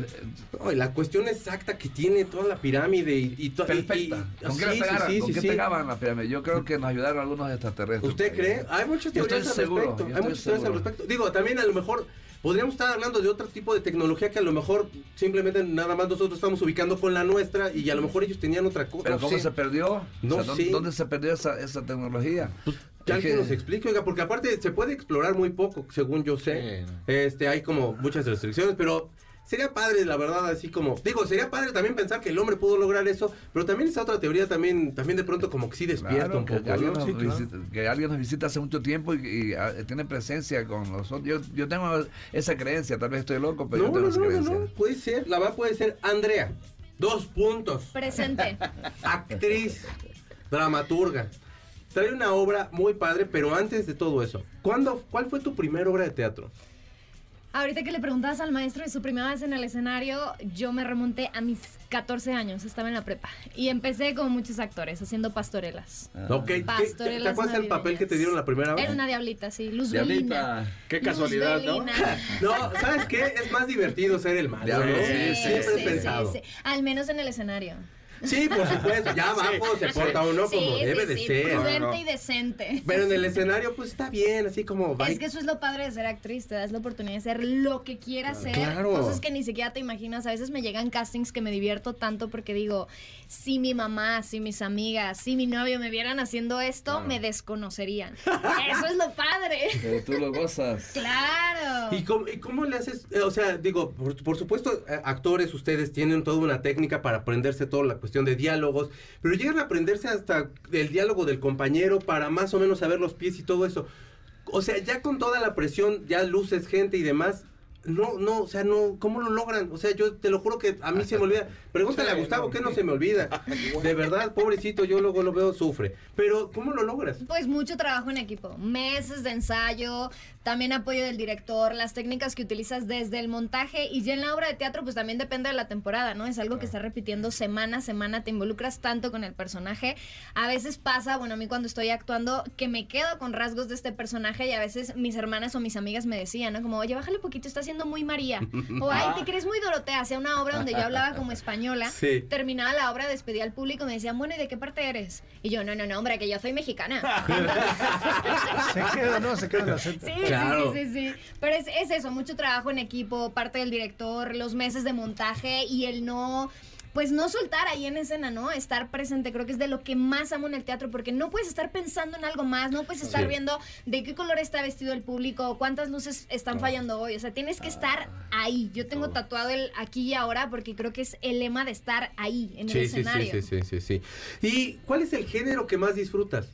E: pues, eh,
B: No, la cuestión exacta que tiene toda la pirámide y, y to- y-
E: perfecta.
B: y-
E: ¿Con qué
B: sí,
E: la
B: sí,
E: pegaran?
B: sí,
E: ¿Con
B: sí,
E: qué
B: sí.
E: pegaban la pirámide? Yo creo que nos ayudaron algunos extraterrestres.
B: ¿Usted cree? Hay muchas teorías al
E: seguro,
B: respecto. Hay muchas teorías al respecto. Digo, también a lo mejor podríamos estar hablando de otro tipo de tecnología que a lo mejor simplemente nada más nosotros estamos ubicando con la nuestra y a lo mejor ellos tenían otra cosa.
E: ¿Pero
B: no
E: cómo
B: sé.
E: se perdió?
B: No
E: O sea, ¿dónde,
B: sé.
E: dónde se perdió esa, esa tecnología?
B: Pues, que alguien nos explique, oiga, porque aparte se puede explorar muy poco, según yo sé.
F: Sí,
B: Este, hay como muchas restricciones, pero sería padre, la verdad, así como, digo, sería padre también pensar que el hombre pudo lograr eso, pero también esa otra teoría también, también de pronto como que sí despierta
E: Claro,
B: un
E: que,
B: poco,
E: alguien
B: ¿no?
E: nos
B: Sí, claro.
E: visita, que alguien nos visita hace mucho tiempo y, y, ah, tiene presencia con nosotros. Yo, yo tengo esa creencia, tal vez estoy loco, pero
B: No,
E: yo tengo
B: no,
E: esa
B: no,
E: creencia.
B: no, puede ser, la verdad puede ser Andrea. Dos puntos.
C: Presente.
B: Actriz, dramaturga. Trae una obra muy padre, pero antes de todo eso, ¿cuándo, ¿cuál fue tu primera obra de teatro?
C: Ahorita que le preguntabas al maestro de su primera vez en el escenario, yo me remonté a mis 14 años, estaba en la prepa. Y empecé como muchos actores, haciendo pastorelas.
E: Ah.
B: Ok, ¿qué-
C: Pastorelas
B: ¿te acuerdas el papel que te dieron la primera vez?
C: Era una diablita, sí, Luz
E: Diablita.
C: Belina.
F: Qué
C: Luz
F: casualidad, ¿no?
B: No, ¿sabes qué? Es más divertido ser el malo.
E: Sí,
C: sí,
B: pensado.
C: sí, sí. Al menos en el escenario.
B: Sí, por supuesto. Ya abajo se porta uno como
C: sí,
B: debe de
C: sí,
B: ser.
C: Prudente
F: No, no.
C: y decente.
B: Pero en el escenario, pues está bien, así como.
C: Es que eso es lo padre de ser actriz, te das la oportunidad de ser lo que quieras ser,
B: Claro.
C: cosas que ni siquiera te imaginas. A veces me llegan castings que me divierto tanto porque digo, si mi mamá, si mis amigas, si mi novio me vieran haciendo esto, me desconocerían. Eso es lo padre.
E: Pero tú lo gozas.
C: Claro.
B: ¿Y cómo, y cómo le haces? O sea, digo, por, por supuesto, eh, actores, ustedes tienen toda una técnica para aprenderse toda la cuestión de diálogos, pero llegan a aprenderse hasta el diálogo del compañero para más o menos saber los pies y todo eso. O sea, ya con toda la presión, ya luces gente y demás. No, no, o sea, no, ¿cómo lo logran? O sea, yo te lo juro que a mí se me olvida. Pregúntale a Gustavo, que no se me olvida. De verdad, pobrecito, yo luego lo veo, sufre. Pero, ¿cómo lo logras?
C: Pues mucho trabajo en equipo, meses de ensayo, también apoyo del director, las técnicas que utilizas desde el montaje y ya en la obra de teatro pues también depende de la temporada, ¿no? Es algo que está repitiendo semana a semana, te involucras tanto con el personaje. A veces pasa, bueno, a mí cuando estoy actuando que me quedo con rasgos de este personaje y a veces mis hermanas o mis amigas me decían, ¿no? Como, oye, bájale poquito, está haciendo muy María. O, ay, te crees muy Dorotea, hacía una obra donde yo hablaba como española.
B: Sí.
C: Terminaba la obra, despedía al público, me decían, bueno, ¿y de qué parte eres? Y yo, no, no, no, hombre, que yo soy mexicana.
D: Se queda, ¿no? Se queda el acento.
C: Sí,
B: Claro.
C: sí, sí, sí, sí. Pero es, es eso, mucho trabajo en equipo, parte del director, los meses de montaje y el no, pues no soltar ahí en escena, ¿no? Estar presente, creo que es de lo que más amo en el teatro, porque no puedes estar pensando en algo más, no puedes estar
B: Sí.
C: viendo de qué color está vestido el público, cuántas luces están fallando hoy, o sea, tienes que estar ahí. Yo tengo tatuado el aquí y ahora porque creo que es el lema de estar ahí, en el
B: Sí, sí, sí,
C: escenario.
B: sí, sí, sí, sí. ¿Y cuál es el género que más disfrutas?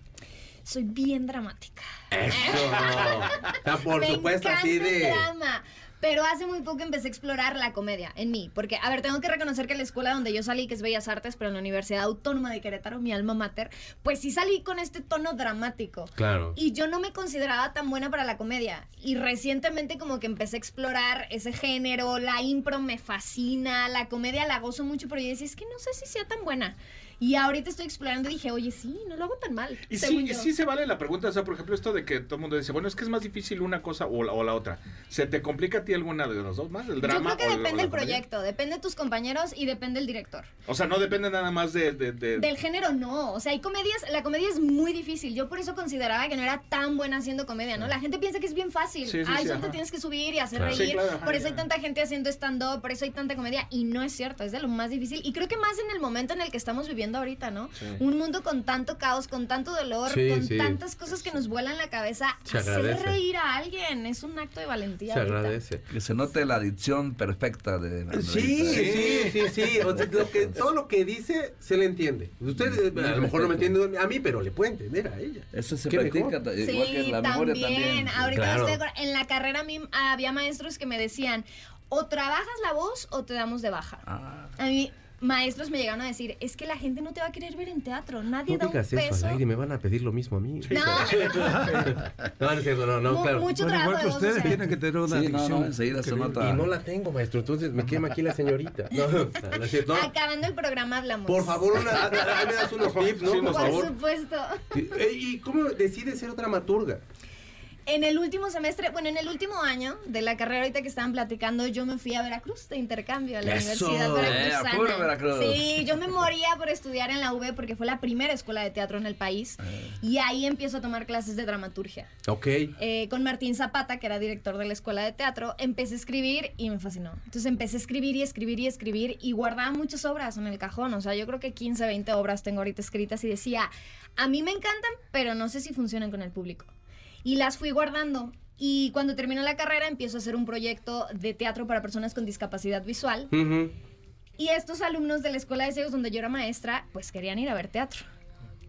C: Soy bien dramática.
B: Eso. O sea, por
C: Me
B: supuesto, así
C: el
B: de.
C: drama. Pero hace muy poco empecé a explorar la comedia en mí. Porque, a ver, tengo que reconocer que la escuela donde yo salí, que es Bellas Artes, pero en la Universidad Autónoma de Querétaro, mi alma mater, pues sí salí con este tono dramático.
B: Claro.
C: Y yo no me consideraba tan buena para la comedia. Y recientemente como que empecé a explorar ese género, la impro me fascina, la comedia la gozo mucho, pero yo decía, es que no sé si sea tan buena. Y ahorita estoy explorando y dije, oye, sí, no lo hago tan mal.
G: Y
C: según
G: sí,
C: yo.
G: sí se vale la pregunta, o sea, por ejemplo, esto de que todo el mundo dice, bueno, es que es más difícil una cosa o la, o la otra. ¿Se te complica a ti alguna de los dos más? ¿El drama
C: Yo creo que
G: o
C: depende del
G: comedia?
C: proyecto, depende de tus compañeros y depende del director.
G: O sea, no depende nada más de... de- de-
C: Del género no, o sea, hay comedias, la comedia es muy difícil. Yo por eso consideraba que no era tan buena haciendo comedia, ¿no? La gente piensa que es bien fácil.
G: Sí, sí,
C: Ay, solo te tienes que subir y hacer
B: Claro.
C: reír.
G: Sí, claro, ajá,
C: por eso hay tanta gente haciendo stand-up, por eso hay tanta comedia y no es cierto, es de lo más difícil y creo que más en el momento en el que estamos viviendo ahorita, ¿no?
G: Sí.
C: Un mundo con tanto caos, con tanto dolor,
B: Sí,
C: con
B: sí.
C: tantas cosas que nos vuelan la cabeza,
B: Se
C: hacer
B: agradece.
C: reír a alguien es un acto de valentía.
B: Se
C: ahorita.
B: agradece.
E: Que se note la adicción perfecta de
B: Sí,
E: Andreita.
B: sí, sí, sí. O sea, lo que, todo lo que dice se le entiende. Usted eh, a lo mejor no me entiende a mí, pero le puede entender a ella.
E: Eso se practica
B: mejor.
C: Sí,
E: igual que en la memoria
C: también. Ahorita
B: Claro.
C: estoy acor- en la carrera a mí había maestros que me decían, o trabajas la voz o te damos de baja.
E: Ah,
C: A mí maestros me llegaron a decir, es que la gente no te va a querer ver en teatro, nadie
B: No
C: da un
B: digas
C: peso.
B: eso al aire, me van a pedir lo mismo a mí.
C: No.
B: no, no es cierto, no, no,
C: Mu-
B: claro.
C: mucho
D: Bueno,
C: trabajo
D: igual
C: de
D: que
C: voz,
D: ustedes tienen que tener una
E: Sí, no,
D: adicción.
E: no, enseguida se
D: que-
E: nota.
B: Y no la tengo, maestro, entonces me quema aquí la señorita. No, no es cierto. no.
C: Acabando el programa hablamos.
B: Por favor, una, a- a- a- me das unos tips, ¿no?
G: Sí,
B: Por
G: por
C: Por
B: favor.
C: supuesto.
B: Sí, eh, ¿Y cómo decides ser dramaturga?
C: En el último semestre, bueno, en el último año de la carrera ahorita que estaban platicando, yo me fui a Veracruz de intercambio a la
B: Eso,
C: Universidad
B: eh,
C: Veracruzana.
E: puro Veracruz.
C: Sí, yo me moría por estudiar en la UB porque fue la primera escuela de teatro en el país y ahí empiezo a tomar clases de dramaturgia.
B: Ok.
C: Eh, con Martín Zapata, que era director de la escuela de teatro, empecé a escribir y me fascinó. Entonces empecé a escribir y escribir y escribir y guardaba muchas obras en el cajón. O sea, yo creo que 15, 20 obras tengo ahorita escritas y decía, a mí me encantan, pero no sé si funcionan con el público. Y las fui guardando. Y cuando terminó la carrera empiezo a hacer un proyecto de teatro para personas con discapacidad visual.
B: Ujú.
C: Y estos alumnos de la escuela de ciegos donde yo era maestra, pues querían ir a ver teatro.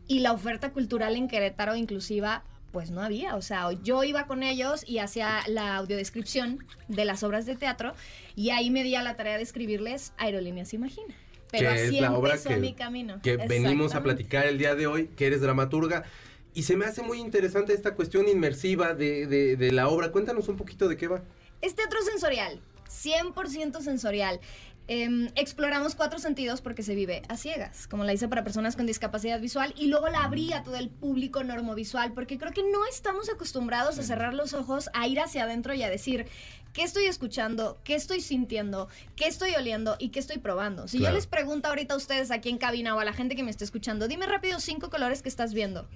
C: Y la oferta cultural en Querétaro inclusiva, pues no había. O sea, yo iba con ellos y hacía la audiodescripción de las obras de teatro y ahí me di a la tarea de escribirles Aerolíneas Imagina. Pero
B: que
C: así
B: es la obra que,
C: mi camino.
B: que venimos a platicar el día de hoy, que eres dramaturga. Y se me hace muy interesante esta cuestión inmersiva de, de- de la obra. Cuéntanos un poquito de qué va.
C: Es teatro sensorial, 100% sensorial. Em, exploramos cuatro sentidos porque se vive a ciegas, como la hice para personas con discapacidad visual, y luego la abrí a todo el público normovisual, porque creo que no estamos acostumbrados a cerrar los ojos, a ir hacia adentro y a decir qué estoy escuchando, qué estoy sintiendo, qué estoy oliendo y qué estoy probando. Si
B: Claro.
C: yo les pregunto ahorita a ustedes aquí en cabina o a la gente que me está escuchando, dime rápido cinco colores que estás viendo.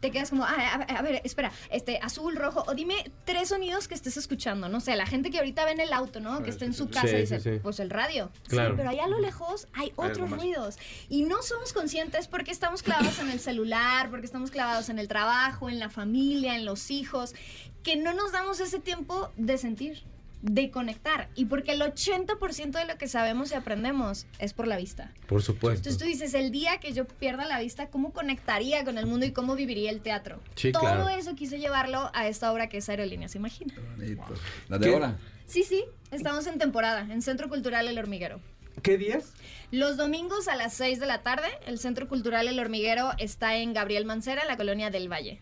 C: Te quedas como, "Ah, a, a- ver, espera, este, azul, rojo, o dime tres sonidos que estés escuchando, no sé, la gente que ahorita ve en el auto, ¿no? Que está en su casa
B: Sí,
C: y dice,
B: sí, sí.
C: pues el radio.
B: Claro.
C: Sí, pero allá a lo lejos hay otros ruidos. Y no somos conscientes porque estamos clavados en el celular, porque estamos clavados en el trabajo, en la familia, en los hijos, que no nos damos ese tiempo de sentir. De conectar. Y porque el 80% de lo que sabemos y aprendemos es por la vista.
B: Por supuesto.
C: Entonces tú dices, el día que yo pierda la vista, ¿cómo conectaría con el mundo y cómo viviría el teatro?
B: Sí,
C: Todo
B: claro.
C: eso quise llevarlo a esta obra que es Aerolíneas, imagina.
E: Bonito. La de ahora.
C: Sí, sí, estamos en temporada, en Centro Cultural El Hormiguero.
B: ¿Qué días?
C: Los domingos a las 6 de la tarde, el Centro Cultural El Hormiguero está en Gabriel Mancera, en la colonia del Valle.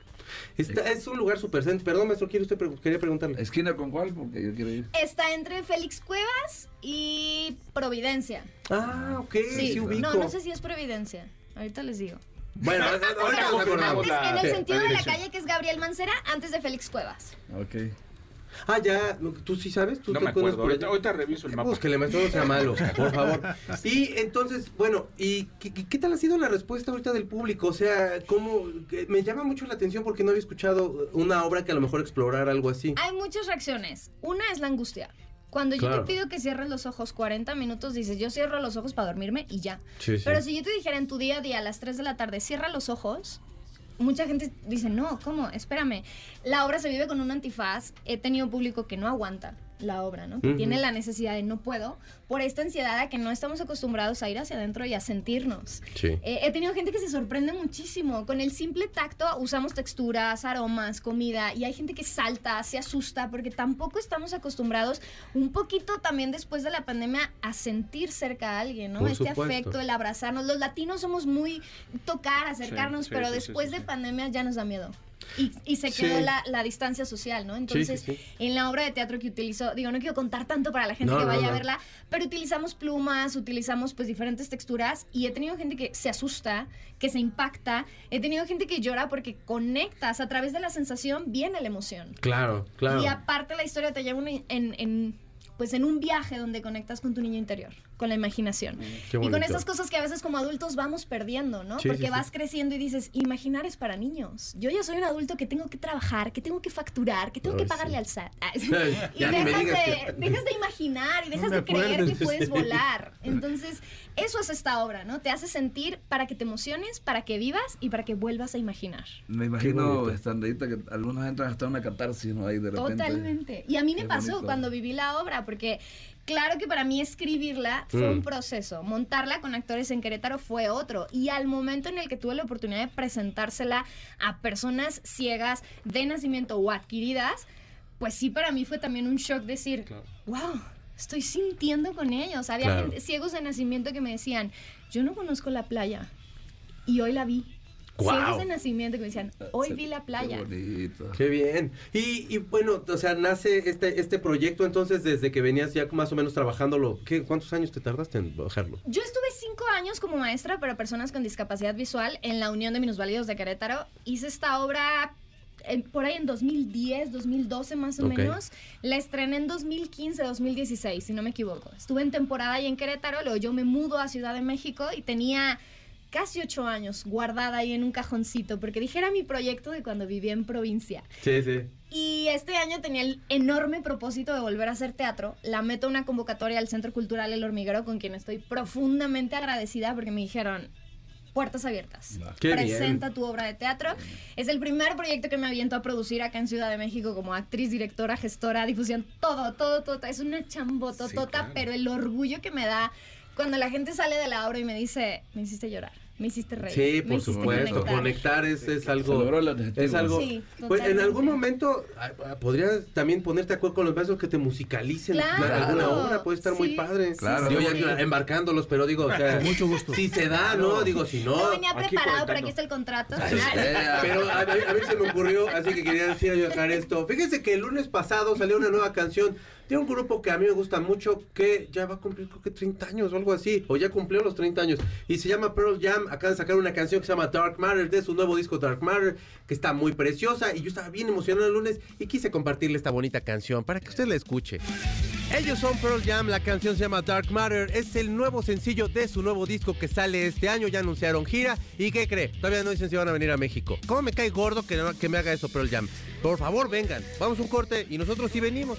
B: Está- es un lugar súper céntrico. Perdón, maestro, ¿quiere usted quería preguntarle?
E: ¿Esquina con cuál? Porque yo quiero ir.
C: Está entre Félix Cuevas y Providencia.
B: Ah, ok, sí,
C: Sí,
B: ubico.
C: no, no sé si es Providencia. Ahorita les digo.
B: Bueno, ahorita
G: la-
C: en el sentido de la calle que es Gabriel Mancera, antes de Félix Cuevas.
E: Ok.
B: Ah, ya, ¿tú sí sabes? ¿Tú
G: No
B: te
G: me
B: acuerdas
G: acuerdo.
B: por
G: Ahorita, reviso el mapa.
B: Búsquele, maestro, no sea malo, por favor. Y entonces, bueno, ¿y qué, tal ha sido la respuesta ahorita del público? O sea, ¿cómo? Me llama mucho la atención porque no había escuchado una obra que a lo mejor explorara algo así.
C: Hay muchas reacciones. Una es la angustia. Cuando yo
B: Claro.
C: te pido que cierres los ojos 40 minutos, dices, yo cierro los ojos para dormirme y ya.
B: Sí, sí.
C: Pero si yo te dijera en tu día a día a las 3 de la tarde, cierra los ojos, mucha gente dice, no, ¿cómo? Espérame. La obra se vive con un antifaz. He tenido público que no aguanta la obra, ¿no? Que tiene la necesidad de no puedo, por esta ansiedad a que no estamos acostumbrados a ir hacia adentro y a sentirnos.
B: Sí.
C: Eh, he tenido gente que se sorprende muchísimo. Con el simple tacto usamos texturas, aromas, comida y hay gente que salta, se asusta porque tampoco estamos acostumbrados un poquito también después de la pandemia a sentir cerca a alguien, ¿no?
B: Por
C: este
B: supuesto.
C: afecto, el abrazarnos. Los latinos somos muy tocar, acercarnos,
G: sí,
C: pero
G: sí,
C: después de pandemia ya nos da miedo. Y, y se
B: Sí.
C: quedó la, la distancia social, ¿no? Entonces,
B: sí.
C: en la obra de teatro que utilizo, digo, no quiero contar tanto para la gente
B: No,
C: que vaya
B: no.
C: a verla, pero utilizamos plumas, utilizamos pues diferentes texturas y he tenido gente que se asusta, que se impacta, he tenido gente que llora porque conectas a través de la sensación, viene la emoción.
B: Claro, claro.
C: Y aparte la historia te lleva en, pues en un viaje donde conectas con tu niño interior, con la imaginación.
B: Qué
C: Y con estas cosas que a veces como adultos vamos perdiendo, ¿no?
B: Sí,
C: Porque
B: sí, sí.
C: vas creciendo y dices, imaginar es para niños. Yo ya soy un adulto que tengo que trabajar, que tengo que facturar, que tengo
B: Ay,
C: que pagarle
B: sí.
C: al SAT. Y dejas de,
B: que-
C: dejas de imaginar y dejas de creer que puedes
B: Sí.
C: volar. Entonces, eso es esta obra, ¿no? Te hace sentir para que te emociones, para que vivas y para que vuelvas a imaginar.
E: Me imagino, estandita, que algunos entran hasta una catarsis, ¿no? Ahí de repente.
C: Totalmente. Y a mí me
E: Qué
C: pasó
E: bonito.
C: cuando viví la obra, porque claro que para mí escribirla fue
B: Mm.
C: un proceso. Montarla con actores en Querétaro fue otro. Y al momento en el que tuve la oportunidad de presentársela a personas ciegas de nacimiento o adquiridas, pues sí para mí fue también un shock decir, wow. Estoy sintiendo con ellos. Había
B: Claro.
C: gente- ciegos de nacimiento que me decían, yo no conozco la playa y hoy la vi. Ciegos de nacimiento que me decían, hoy vi la playa.
E: Qué bonito.
B: Qué bien. Y, y bueno, o sea, nace este, este proyecto entonces desde que venías ya más o menos trabajándolo. ¿Qué, ¿Cuántos años te tardaste en bajarlo?
C: Yo estuve cinco años como maestra para personas con discapacidad visual en la Unión de Minusválidos de Querétaro. Hice esta obra en- por ahí en 2010, 2012 más o menos. La estrené en 2015, 2016, si no me equivoco. Estuve en temporada ahí en Querétaro, luego yo me mudo a Ciudad de México y tenía casi ocho años guardada ahí en un cajoncito porque dije era mi proyecto de cuando vivía en provincia.
B: Sí, sí.
C: Y este año tenía el enorme propósito de volver a hacer teatro. La meto a una convocatoria al Centro Cultural El Hormiguero, con quien estoy profundamente agradecida porque me dijeron, puertas abiertas.
B: Qué
C: Presenta tu obra de teatro. Es el primer proyecto que me aviento a producir acá en Ciudad de México como actriz, directora, gestora, difusión, todo, todo, todo. Es una chambototota,
G: Sí, claro.
C: pero el orgullo que me da cuando la gente sale de la obra y me dice, me hiciste llorar, me hiciste reír.
B: Sí, por supuesto.
C: conectar".
B: Conectar es, es algo. Es algo.
C: Sí,
B: pues, en algún momento ah, ah, podrías también ponerte de acuerdo con los maestros que te musicalicen
C: Claro.
B: alguna obra. Puede estar muy padre.
E: Claro.
B: Digo,
C: sí.
B: ya embarcándolos, pero digo, o sea,
D: Con mucho gusto.
B: Si se da, ¿no? Digo, si no.
C: No venía
G: aquí
C: preparado, pero aquí está el contrato.
B: Pero a, a- a mí se me ocurrió, así que quería decir a dejar esto. Fíjense que el lunes pasado salió una nueva canción de un grupo que a mí me gusta mucho, que ya va a cumplir creo que 30 años o algo así, o ya cumplió los 30 años, y se llama Pearl Jam. Acaban de sacar una canción que se llama Dark Matter, de su nuevo disco Dark Matter, que está muy preciosa, y yo estaba bien emocionado el lunes y quise compartirle esta bonita canción para que usted la escuche. Ellos son Pearl Jam, la canción se llama Dark Matter, es el nuevo sencillo de su nuevo disco que sale este año, ya anunciaron gira, ¿y qué cree? Todavía no dicen si van a venir a México. ¿Cómo me cae gordo que, que me haga eso Pearl Jam? Por favor, vengan, vamos un corte y nosotros sí venimos.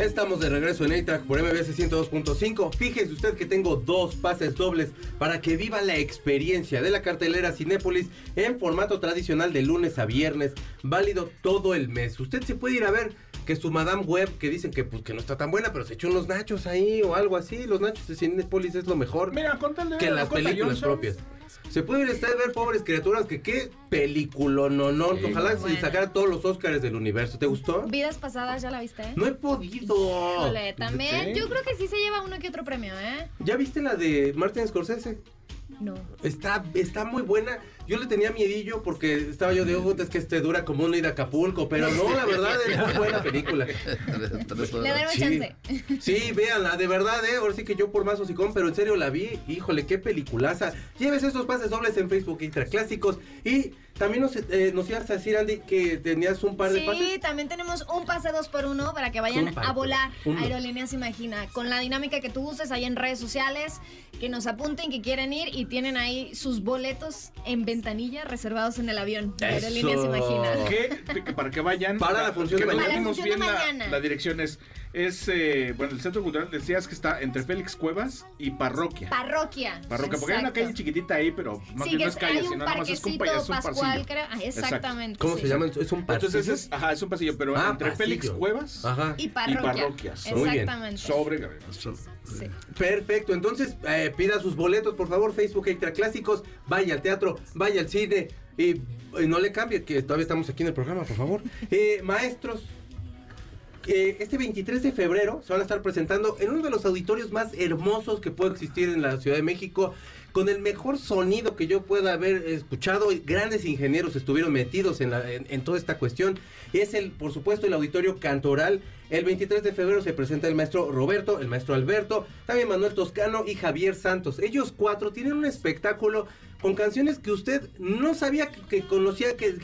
B: Estamos de regreso en A-Track por MBS 102.5. Fíjese usted que tengo dos pases dobles para que viva la experiencia de la cartelera Cinépolis en formato tradicional de lunes a viernes, válido todo el mes. Usted se puede ir a ver que su Madame Web, que dicen que, pues, que no está tan buena, pero se echó unos nachos ahí o algo así. Los nachos de Cinépolis es lo mejor
F: Mira, con tal de
B: que las películas propias. Se puede ir a usted a ver pobres criaturas que qué película, no, no. Ojalá se
C: Buena.
B: sacara todos los Oscars del universo. ¿Te gustó?
C: Vidas pasadas, ¿ya la viste?
B: No he podido.
C: Híjole, también.
B: Sí.
C: Yo creo que sí se lleva uno que otro premio, ¿eh?
B: ¿Ya viste la de Martin Scorsese?
C: No.
B: Está, está muy buena. Yo le tenía miedillo porque estaba yo de, "Oh, es que este dura como una ida a Acapulco, pero no, la verdad es muy buena película.
C: Le daremos
B: Sí.
C: chance.
B: Sí, véanla, de verdad, eh. Ahora sí que yo por más hocicón, pero en serio la vi. Híjole, qué peliculaza. Lleves pases dobles en Facebook Intra Clásicos. Y también nos, eh, nos ibas a decir, Andy, que tenías un par de
C: Sí,
B: pases.
C: también tenemos un pase dos por uno para que vayan
B: par
C: a volar
B: uno.
C: Aerolíneas Imagina. Con la dinámica que tú uses ahí en redes sociales, que nos apunten que quieren ir y tienen ahí sus boletos en ventanilla reservados en el avión de
B: Eso.
C: Aerolíneas Imagina.
G: para que vayan.
B: Para la función
G: que
B: de mañana.
C: Para función
G: la dirección es. Es, eh, bueno, el Centro Cultural decías que está entre Félix Cuevas y Parroquia.
C: Parroquia.
G: Parroquia, porque hay una calle chiquitita ahí, pero más
C: Sí, que
G: no
C: es-
G: calle, sino nada más es un, es un
C: pascual,
G: pasillo.
C: creo. Ah, exactamente.
B: ¿Cómo
C: sí.
B: se llama? ¿Es un pasillo?
G: Entonces es, ajá, es un pasillo, pero
B: Ah,
G: entre
B: pasillo.
G: Félix Cuevas
B: Ajá.
C: Y parroquia.
G: parroquias.
B: Muy bien.
C: Exactamente.
G: sobre Gabriel.
C: Sí.
B: Perfecto, entonces eh, pida sus boletos, por favor, Facebook Extra Clásicos, vaya al teatro, vaya al cine y, y no le cambie, que todavía estamos aquí en el programa, por favor. Eh, maestros, este 23 de febrero se van a estar presentando en uno de los auditorios más hermosos que puede existir en la Ciudad de México, con el mejor sonido que yo pueda haber escuchado. Grandes ingenieros estuvieron metidos en, la- en- toda esta cuestión. Es el, por supuesto, el auditorio Cantoral. El 23 de febrero se presenta el maestro Roberto, el maestro Alberto, también Manuel Toscano y Javier Santos. Ellos cuatro tienen un espectáculo con canciones que usted no sabía que, conocía, que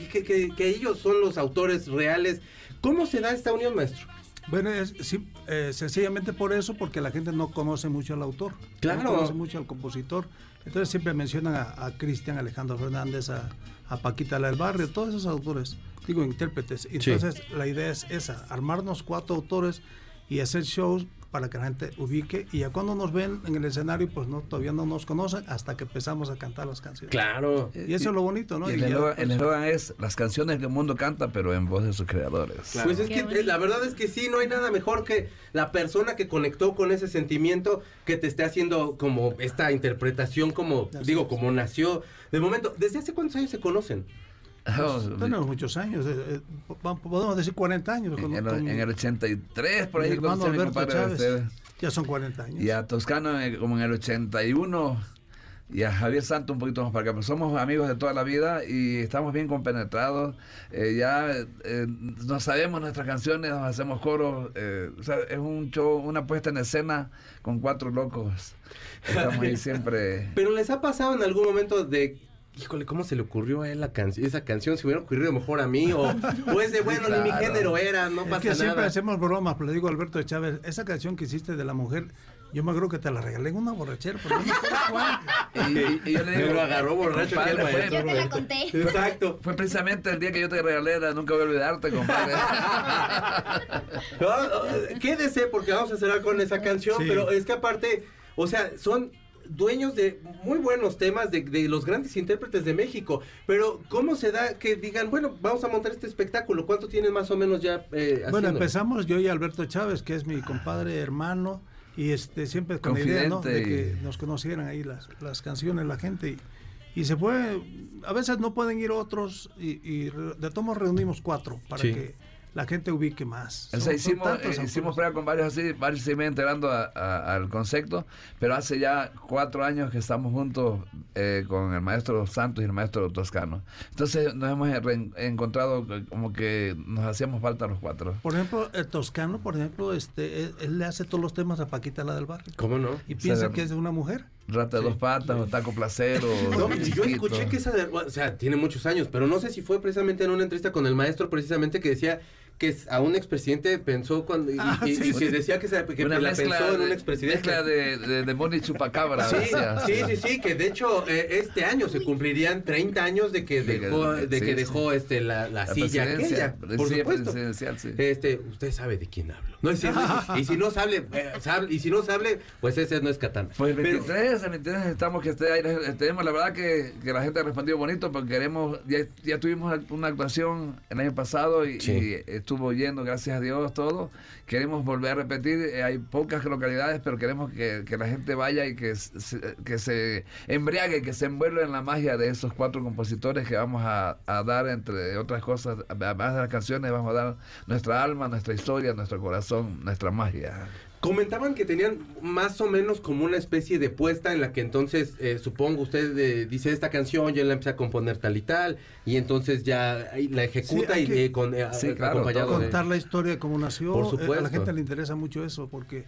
B: ellos son los autores reales. ¿Cómo se da esta unión, maestro?
D: Bueno, es, sí, eh, sencillamente por eso, porque la gente no conoce mucho al autor.
B: Claro.
D: No conoce mucho al compositor. Entonces siempre mencionan a, a Cristian Alejandro Fernández, a, a Paquita la del Barrio, todos esos autores, digo intérpretes. Entonces la idea es esa, armarnos cuatro autores y hacer shows para que la gente ubique y ya cuando nos ven en el escenario pues no todavía no nos conocen hasta que empezamos a cantar las canciones.
B: Claro.
D: Y eso es lo bonito, ¿no?
E: Y el eslogan- es las canciones que el mundo canta, pero en voz de sus creadores.
B: Pues es
C: Qué
B: que
C: bonito.
B: eh, la verdad es que sí, no hay nada mejor que la persona que conectó con ese sentimiento que te esté haciendo como esta interpretación, como
D: Así
B: digo,
D: es.
B: como nació. De momento, ¿desde hace cuántos años se conocen?
D: Pues, tenemos muchos años, eh, eh, po- podemos decir 40 años.
E: en, el,
D: con
E: en el 83, por ahí,
D: hermano Alberto
E: compadre
D: Chávez, ya son 40 años.
E: Y a Toscano eh, como en el 81 y a Javier Santo un poquito más para acá. Pero somos amigos de toda la vida y estamos bien compenetrados. Eh, ya eh, no sabemos nuestras canciones, nos hacemos coros. eh, o sea, es un show, una puesta en escena con cuatro locos. Estamos ahí siempre.
B: Pero les ha pasado en algún momento de, híjole, ¿cómo se le ocurrió a él la? Esa canción se hubiera ocurrido mejor a mí o, o es de bueno, ni mi género era, no
D: es
B: pasa
D: que siempre
B: nada.
D: hacemos bromas, pero le digo a Alberto Chávez, esa canción que hiciste de la mujer, yo me creo que te la regalé en una borrachera, pero no me acuerdo cuál.
E: Y, y- yo le digo,
B: lo agarró borracho
E: compadre,
B: maestro.
C: Ya te la conté.
B: Exacto.
E: Fue precisamente el día que yo te regalé, la nunca voy a olvidarte, compadre.
B: No, Quédese porque vamos a cerrar con esa canción,
D: Sí.
B: pero es que aparte, o sea, son dueños de muy buenos temas de, de los grandes intérpretes de México, pero ¿cómo se da que digan, bueno, vamos a montar este espectáculo? ¿Cuánto tienen más o menos ya eh,
D: Bueno, empezamos yo y Alberto Chávez, que es mi compadre, hermano, y este siempre con la idea ¿no? de que nos conocieran ahí las, las canciones, la gente. Y, y se fue, a veces no pueden ir otros, y, de todos reunimos cuatro para
B: Sí.
D: que la gente ubique más.
E: O sea,
D: Son- son
E: hicimos,
D: tantos
E: eh, hicimos
D: autores.
E: prueba con varios así, varios se iban enterando a- a- al concepto, pero hace ya cuatro años que estamos juntos eh, con el maestro Santos y el maestro Toscano. Entonces nos hemos encontrado como que nos hacíamos falta los cuatro.
D: Por ejemplo, el Toscano, por ejemplo, este, él, él le hace todos los temas a Paquita la del barrio.
B: ¿Cómo no?
D: Y piensa
E: sea,
D: que es de una mujer.
E: Rata de dos patas, o taco placero.
B: No, yo escuché que esa, de- o sea, tiene muchos años, pero no sé si fue precisamente en una entrevista con el maestro, precisamente que decía que a un expresidente pensó cuando y,
D: Ah,
B: y-
D: sí,
B: y
D: sí.
B: que decía que, se, que
E: Una
B: la
E: mezcla
B: pensó en un
E: de-
B: expresidente.
E: Mezcla de, de, demonio y chupacabra.
B: Sí,
E: decía.
B: sí, sí, sí, que de hecho eh, este año se cumplirían 30 años de que
E: De que-
B: dejó, de que
E: sí.
B: dejó este la, la
E: La
B: silla
E: presidencia,
B: aquella, por
E: silla
B: supuesto.
E: presidencial, sí.
B: Este, usted sabe de quién hablo. No es cierto. y si no sabe, eh, sabe- y si no sabe, pues ese no es Katana.
E: Pues el
B: Pero-
E: 23, el 23 necesitamos que esté ahí. Tenemos, la verdad que, que la gente ha respondido bonito porque queremos, ya, ya tuvimos una actuación el año pasado y,
B: Sí.
E: y estuvo yendo, gracias a Dios, todo. Queremos volver a repetir, eh, hay pocas localidades, pero queremos que, que la gente vaya y que se, que se embriague, que se envuelva en la magia de esos cuatro compositores que vamos a, a dar, entre otras cosas, además de las canciones, vamos a dar nuestra alma, nuestra historia, nuestro corazón, nuestra magia.
B: Comentaban que tenían más o menos como una especie de puesta en la que entonces, eh, supongo usted eh, dice esta canción, yo la empecé a componer tal y tal, y entonces ya la ejecuta
D: Sí,
B: y
D: que
B: eh, con, eh,
E: Sí, claro,
B: acompañado
E: todo.
B: de...
D: contar la historia de cómo nació.
B: Por
D: eh, a la gente le interesa mucho eso porque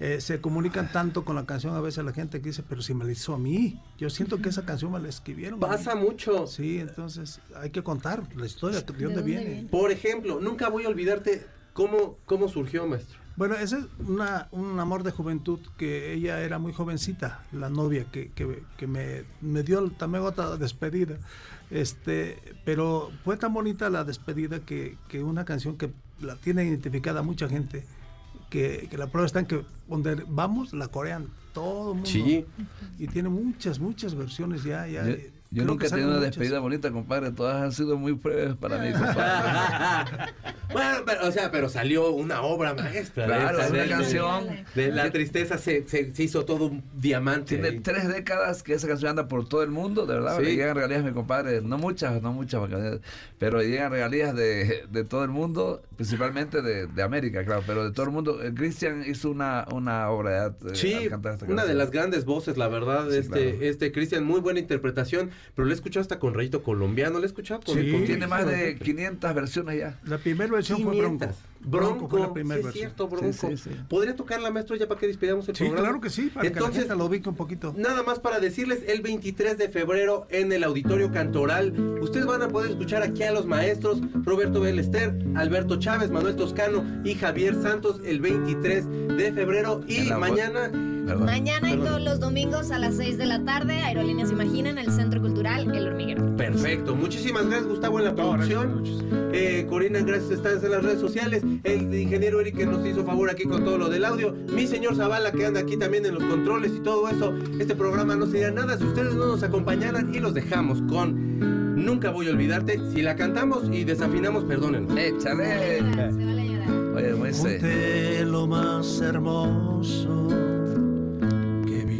D: eh, se comunican tanto con la canción a veces la gente que dice, pero si me la hizo a mí, yo siento que esa canción me la escribieron. a mí".
B: Pasa mucho.
D: Sí, entonces hay que contar la historia, de dónde,
C: dónde
D: viene.
C: viene?
B: Por ejemplo, nunca voy a olvidarte cómo, cómo surgió, maestro.
D: Bueno, ese es una, un amor de juventud que ella era muy jovencita, la novia que, que, que me, me dio también otra despedida. Este, pero fue tan bonita la despedida que, que una canción que la tiene identificada mucha gente, que, que la prueba está en que donde vamos la corean todo el mundo.
B: Sí.
D: Y tiene muchas, muchas versiones ya. ya
E: yo
D: creo
E: nunca he tenido una despedida bonita, compadre. Todas han sido muy breves para mí, compadre.
B: bueno, pero, o sea, pero salió una obra maestra. de
E: Claro,
B: esta-
E: es una
B: de-
E: canción.
B: De la tristeza se, se, se hizo todo un diamante.
E: Tiene
B: ahí.
E: tres décadas que esa canción anda por todo el mundo, de verdad.
B: Sí.
E: Le llegan regalías, mi compadre, no muchas, no muchas, pero llegan regalías de, de todo el mundo, principalmente de, de América, claro, pero de todo el mundo. Eh, Cristian hizo una, una obra de arte
B: Sí, una de las grandes voces, la verdad,
E: Sí,
B: este,
E: claro.
B: este Cristian, muy buena interpretación, pero lo he escuchado hasta con Rayito Colombiano, lo he escuchado con,
D: Sí.
B: con-
E: Tiene más de
B: con-
E: 500 versiones ya.
D: La primera versión fue
B: 500.
D: Bronco.
B: Bronco,
D: fue la primera
B: sí es
D: versión.
B: cierto, Bronco.
E: Sí, sí, sí.
B: ¿Podría tocar la maestro ya para que despidamos el
D: Sí,
B: programa?
D: claro que sí, para que la
B: Entonces,
D: gente lo ubique un poquito.
B: Nada más para decirles, el 23 de febrero en el Auditorio Cantoral, ustedes van a poder escuchar aquí a los maestros Roberto Belester, Alberto Chávez, Manuel Toscano y Javier Santos el 23 de febrero y
E: la-
B: mañana
C: y todos los domingos a las 6 de la tarde, Aerolíneas Imagina en el Centro Cultural El Hormiguero.
B: Perfecto, muchísimas gracias Gustavo en la producción. Eh, Corina, gracias estás en las redes sociales. El ingeniero Eric que nos hizo favor aquí con todo lo del audio. Mi señor Zavala que anda aquí también en los controles y todo eso. Este programa no sería nada si ustedes no nos acompañaran y los dejamos con Nunca voy a olvidarte. Si la cantamos y desafinamos, perdónenos.
E: Échale.
C: Se vale a llorar.
E: Oye, Moisés.
D: Conté lo más hermoso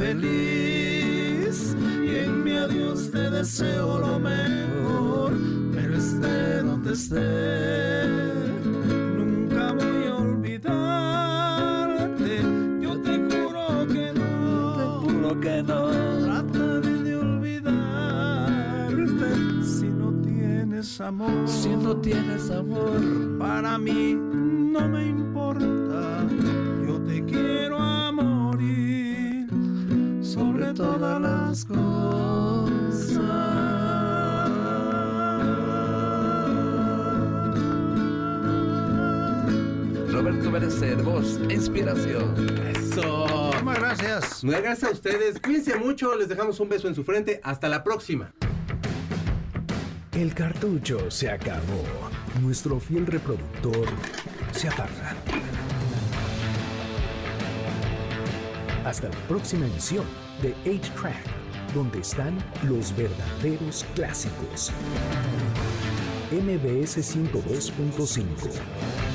D: feliz. Y en mi adiós te deseo lo mejor, pero esté donde esté, nunca voy a olvidarte, yo te juro que no, te juro que no, trataré de olvidarte si no tienes amor.
E: Si no tienes amor.
D: Para mí no me importa, yo te quiero sobre todas las cosas.
E: Roberto Berecer, voz, inspiración.
B: Eso.
D: Muchas gracias.
B: Muchas gracias a ustedes. Cuídense mucho. Les dejamos un beso en su frente. Hasta la próxima.
A: El cartucho se acabó. Nuestro fiel reproductor se apaga. Hasta la próxima emisión de 8-Track, donde están los verdaderos clásicos. MBS 102.5